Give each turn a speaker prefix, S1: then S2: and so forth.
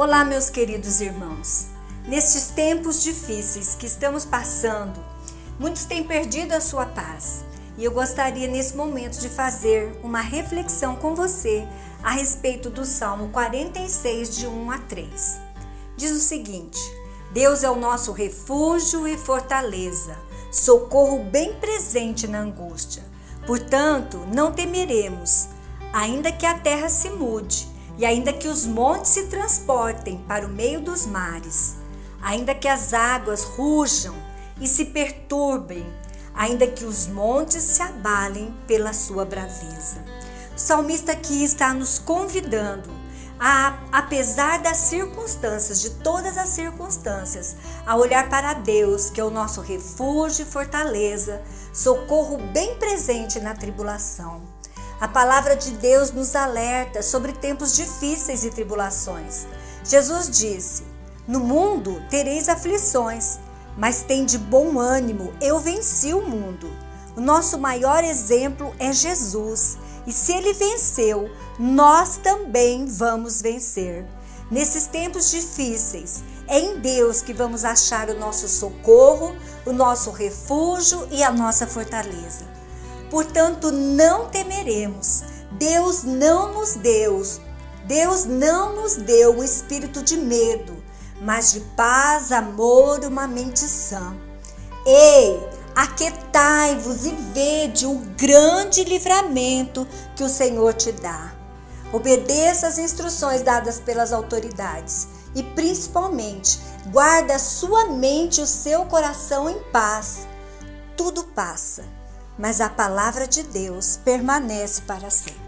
S1: Olá, meus queridos irmãos. Nestes tempos difíceis que estamos passando, muitos têm perdido a sua paz. E eu gostaria nesse momento de fazer uma reflexão com você a respeito do Salmo 46, de 1 a 3. Diz o seguinte: Deus é o nosso refúgio e fortaleza, socorro bem presente na angústia. Portanto, não temeremos, ainda que a terra se mude e ainda que os montes se transportem para o meio dos mares, ainda que as águas rujam e se perturbem, ainda que os montes se abalem pela sua braveza. O salmista aqui está nos convidando a, apesar das circunstâncias, de todas as circunstâncias, a olhar para Deus, que é o nosso refúgio e fortaleza, socorro bem presente na tribulação. A palavra de Deus nos alerta sobre tempos difíceis e tribulações. Jesus disse: No mundo tereis aflições, mas tem de bom ânimo, eu venci o mundo. O nosso maior exemplo é Jesus, e se ele venceu, nós também vamos vencer. Nesses tempos difíceis, é em Deus que vamos achar o nosso socorro, o nosso refúgio e a nossa fortaleza. Portanto, não temeremos. Deus não nos deu, Deus não nos deu o espírito de medo, mas de paz, amor uma mente sã. Ei, aquetai-vos e vede o grande livramento que o Senhor te dá. Obedeça as instruções dadas pelas autoridades e, principalmente, guarda sua mente e o seu coração em paz. Tudo passa mas a palavra de Deus permanece para sempre.